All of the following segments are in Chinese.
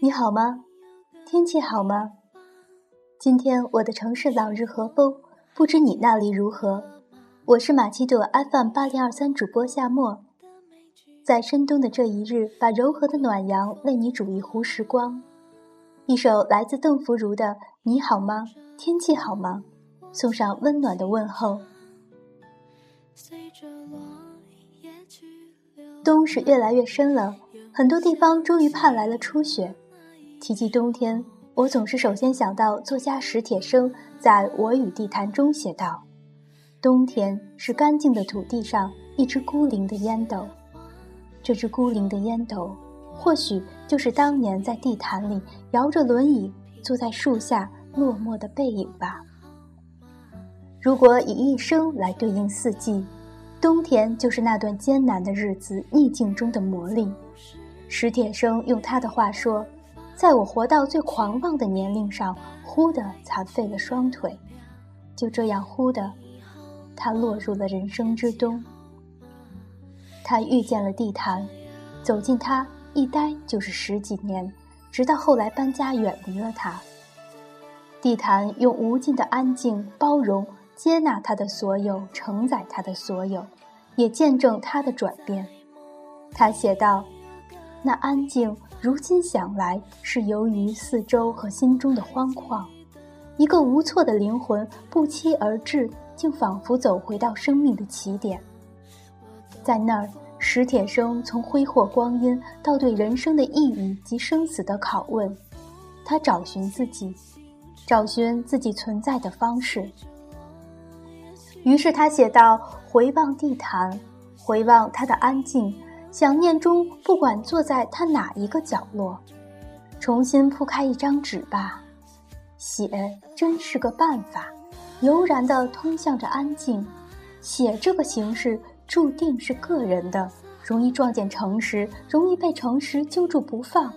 你好吗？天气好吗？今天我的城市朗日和风，不知你那里如何？我是马奇朵 FM 八零二三主播夏末，在深冬的这一日，把柔和的暖阳为你煮一壶时光。一首来自邓福如的《你好吗？天气好吗？》送上温暖的问候。冬是越来越深了，很多地方终于盼来了初雪。提及冬天，我总是首先想到作家史铁生在我与地坛中写道：“冬天是干净的土地上一只孤零的烟斗，这只孤零的烟斗，或许就是当年在地坛里摇着轮椅坐在树下落寞的背影吧。”如果以一生来对应四季。冬天就是那段艰难的日子，逆境中的磨砺。史铁生用他的话说：“在我活到最狂妄的年龄上，忽的残废了双腿，就这样忽的，他落入了人生之冬。他遇见了地坛，走进他一待就是十几年，直到后来搬家远离了他。地坛用无尽的安静包容。”接纳他的所有，承载他的所有，也见证他的转变。他写道：“那安静，如今想来，是由于四周和心中的荒旷。一个无措的灵魂不期而至，竟仿佛走回到生命的起点。在那儿，史铁生从挥霍光阴到对人生的意义及生死的拷问，他找寻自己，找寻自己存在的方式。”于是他写道：“回望地坛，回望他的安静，想念中不管坐在他哪一个角落，重新铺开一张纸吧。写真是个办法，悠然地通向着安静。写这个形式注定是个人的，容易撞见诚实，容易被诚实揪住不放，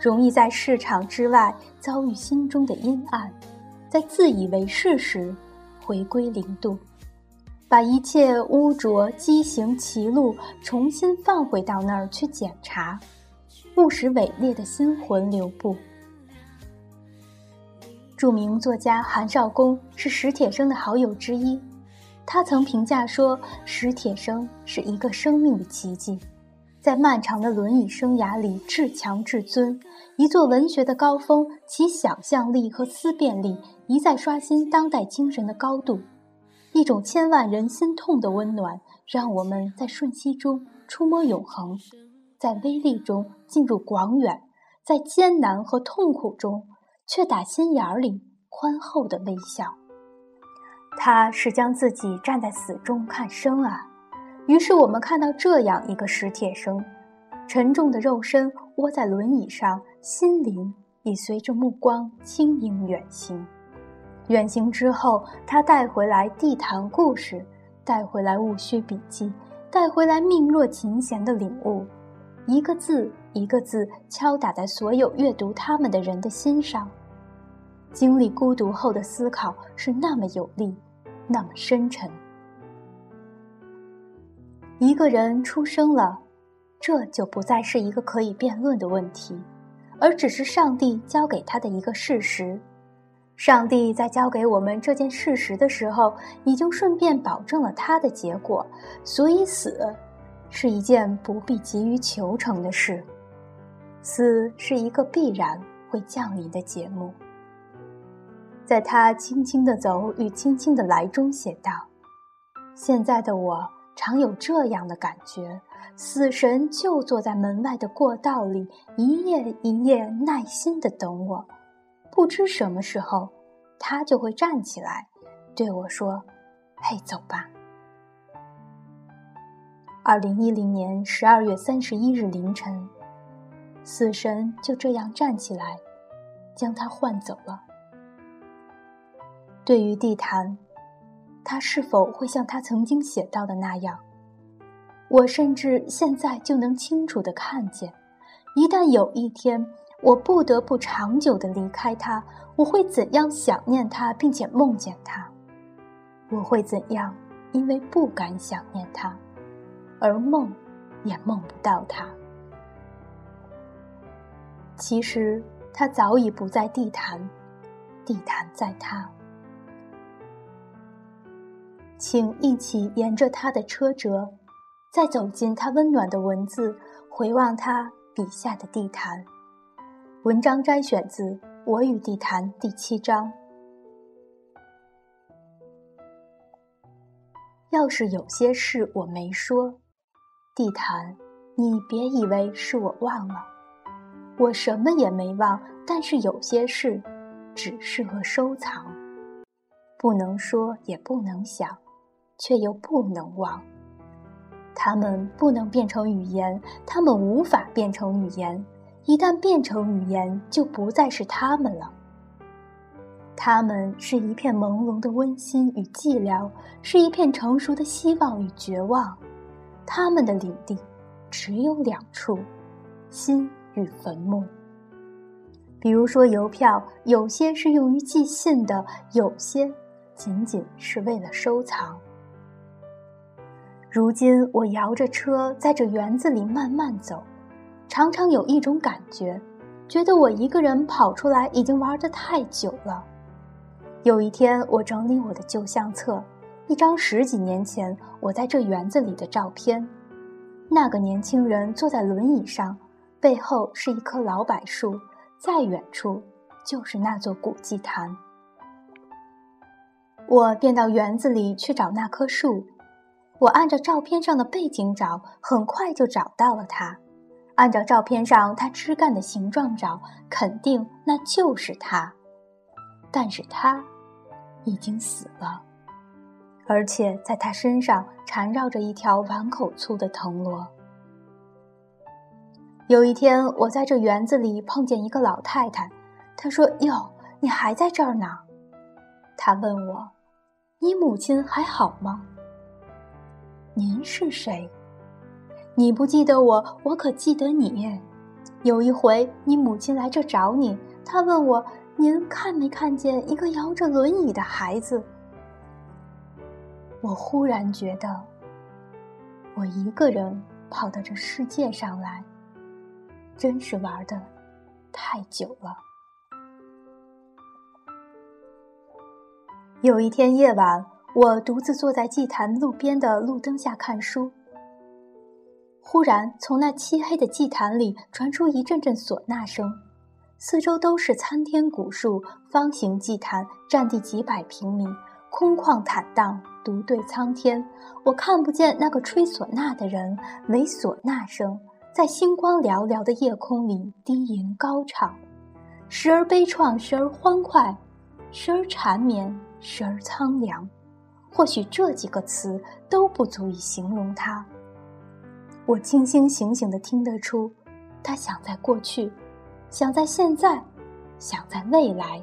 容易在市场之外遭遇心中的阴暗，在自以为是时回归零度。”把一切污浊、畸形、歧路重新放回到那儿去检查，不使伪劣的心魂留步。著名作家韩少功是史铁生的好友之一，他曾评价说：“史铁生是一个生命的奇迹，在漫长的轮椅生涯里至强至尊，一座文学的高峰，其想象力和思辨力一再刷新当代精神的高度。”一种千万人心痛的温暖，让我们在瞬息中触摸永恒，在微粒中进入广远，在艰难和痛苦中却打心眼里宽厚的微笑。他是将自己站在死中看生啊！于是我们看到这样一个史铁生，沉重的肉身窝在轮椅上，心灵已随着目光轻盈远行。远行之后，他带回来地坛故事，带回来戊戌笔记，带回来命若琴弦的领悟，一个字一个字敲打在所有阅读他们的人的心上。经历孤独后的思考是那么有力，那么深沉。一个人出生了，这就不再是一个可以辩论的问题，而只是上帝交给他的一个事实。上帝在交给我们这件事实的时候，已经顺便保证了他的结果，所以死是一件不必急于求成的事，死是一个必然会降临的节目。在他轻轻的走与轻轻的来中写道：“现在的我常有这样的感觉，死神就坐在门外的过道里，一夜一夜耐心的等我。”不知什么时候，他就会站起来，对我说：“嘿，走吧。”二零一零年十二月三十一日凌晨，死神就这样站起来，将他唤走了。对于地坛，他是否会像他曾经写到的那样？我甚至现在就能清楚的看见，一旦有一天。我不得不长久的离开他，我会怎样想念他，并且梦见他？我会怎样，因为不敢想念他，而梦也梦不到他？其实他早已不在地坛，地坛在他。请一起沿着他的车辙，再走进他温暖的文字，回望他笔下的地坛。文章摘选自《我与地坛》第七章。要是有些事我没说，地坛，你别以为是我忘了，我什么也没忘。但是有些事，只适合收藏，不能说也不能想，却又不能忘。它们不能变成语言，它们无法变成语言。一旦变成语言，就不再是它们了。它们是一片朦胧的温馨与寂寥，是一片成熟的希望与绝望。它们的领地只有两处：心与坟墓。比如说邮票，有些是用于寄信的，有些仅仅是为了收藏。如今我摇着车在这园子里慢慢走，常常有一种感觉，觉得我一个人跑出来已经玩得太久了。有一天，我整理我的旧相册，一张十几年前我在这园子里的照片。那个年轻人坐在轮椅上，背后是一棵老柏树，再远处就是那座古祭坛。我便到园子里去找那棵树，我按照照片上的背景找，很快就找到了它；按照照片上它枝干的形状找，肯定那就是它。但是他已经死了，而且在他身上缠绕着一条碗口粗的藤萝。有一天，我在这园子里碰见一个老太太，她说：“哟，你还在这儿呢？”她问我：“你母亲还好吗？”您是谁？你不记得我，我可记得你。有一回，你母亲来这找你，她问我。您看没看见一个摇着轮椅的孩子？我忽然觉得，我一个人跑到这世界上来，真是玩的太久了。有一天夜晚，我独自坐在祭坛路边的路灯下看书，忽然从那漆黑的祭坛里传出一阵阵唢呐声。四周都是参天古树，方形祭坛占地几百平米，空旷坦荡，独对苍天。我看不见那个吹唢呐的人，唯唢呐声在星光寥寥的夜空里低吟高唱，时而悲怆，时而欢快，时而缠绵，时而苍凉。或许这几个词都不足以形容他。我清清醒醒地听得出，他想在过去。想在现在，想在未来，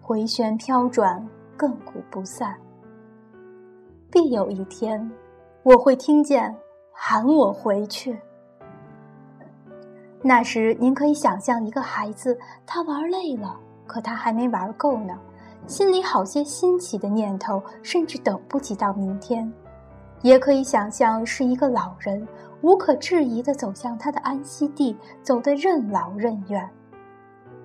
回旋飘转，亘古不散。必有一天，我会听见喊我回去。那时，您可以想象一个孩子，他玩累了，可他还没玩够呢，心里好些新奇的念头，甚至等不及到明天。也可以想象是一个老人。无可置疑地走向他的安息地，走得任劳任怨。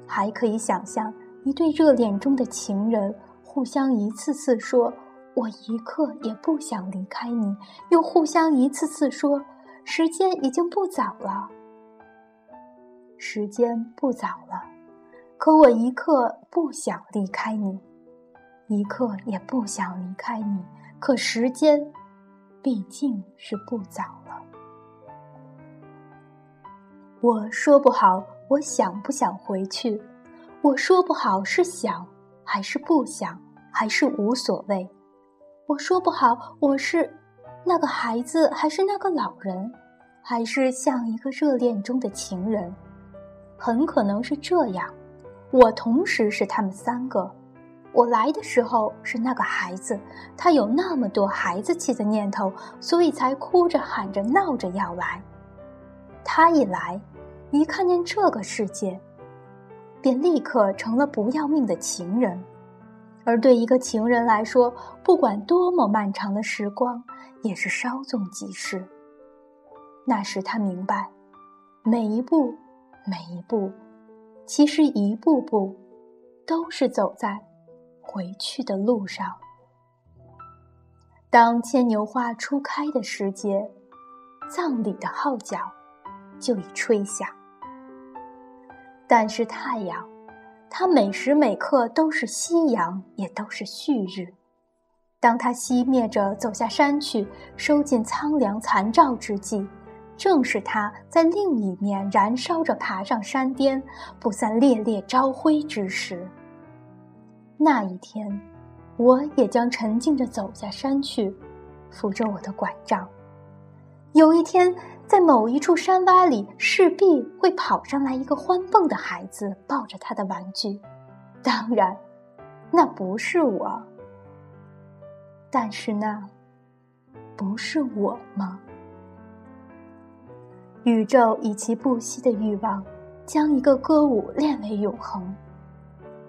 还可以想象一对热恋中的情人，互相一次次说“我一刻也不想离开你”，又互相一次次说“时间已经不早了，时间不早了”，可我一刻不想离开你，一刻也不想离开你，可时间毕竟是不早了。我说不好，我想不想回去？我说不好是想还是不想，还是无所谓？我说不好，我是那个孩子，还是那个老人，还是像一个热恋中的情人？很可能是这样。我同时是他们三个。我来的时候是那个孩子，他有那么多孩子气的念头，所以才哭着喊着闹着要来。他一来。一看见这个世界，便立刻成了不要命的情人。而对一个情人来说，不管多么漫长的时光，也是稍纵即逝。那时他明白，每一步，每一步其实一步步都是走在回去的路上。当牵牛花初开的时节，葬礼的号角就已吹响。但是太阳，它每时每刻都是夕阳，也都是旭日。当它熄灭着走下山去，收尽苍凉残照之际，正是它在另一面燃烧着爬上山巅，不散烈烈朝晖之时。那一天，我也将沉静着走下山去。扶着我的拐杖，有一天，在某一处山洼里，势必会跑上来一个欢蹦的孩子，抱着他的玩具。当然，那不是我。但是那，不是我吗？宇宙以其不息的欲望，将一个歌舞练为永恒。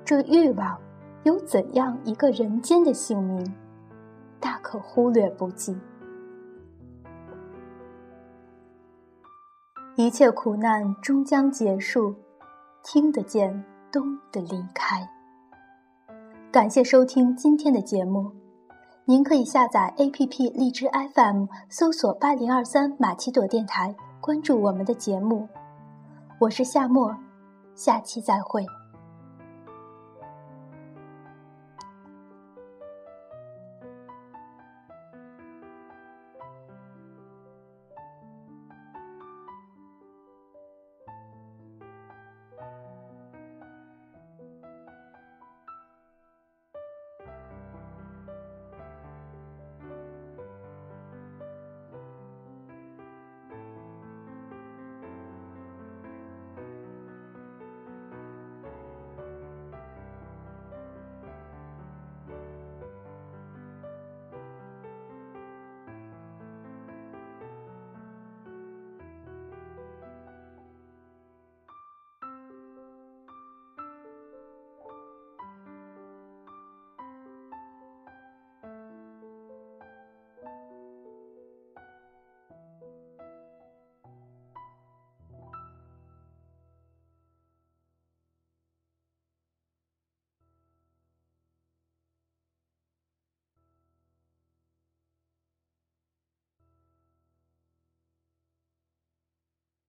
这欲望，有怎样一个人间的姓名？大可忽略不计，一切苦难终将结束，听得见冬的离开。感谢收听今天的节目，您可以下载 APP 荔枝 FM，搜索八零二三马奇朵电台，关注我们的节目。我是夏末，下期再会。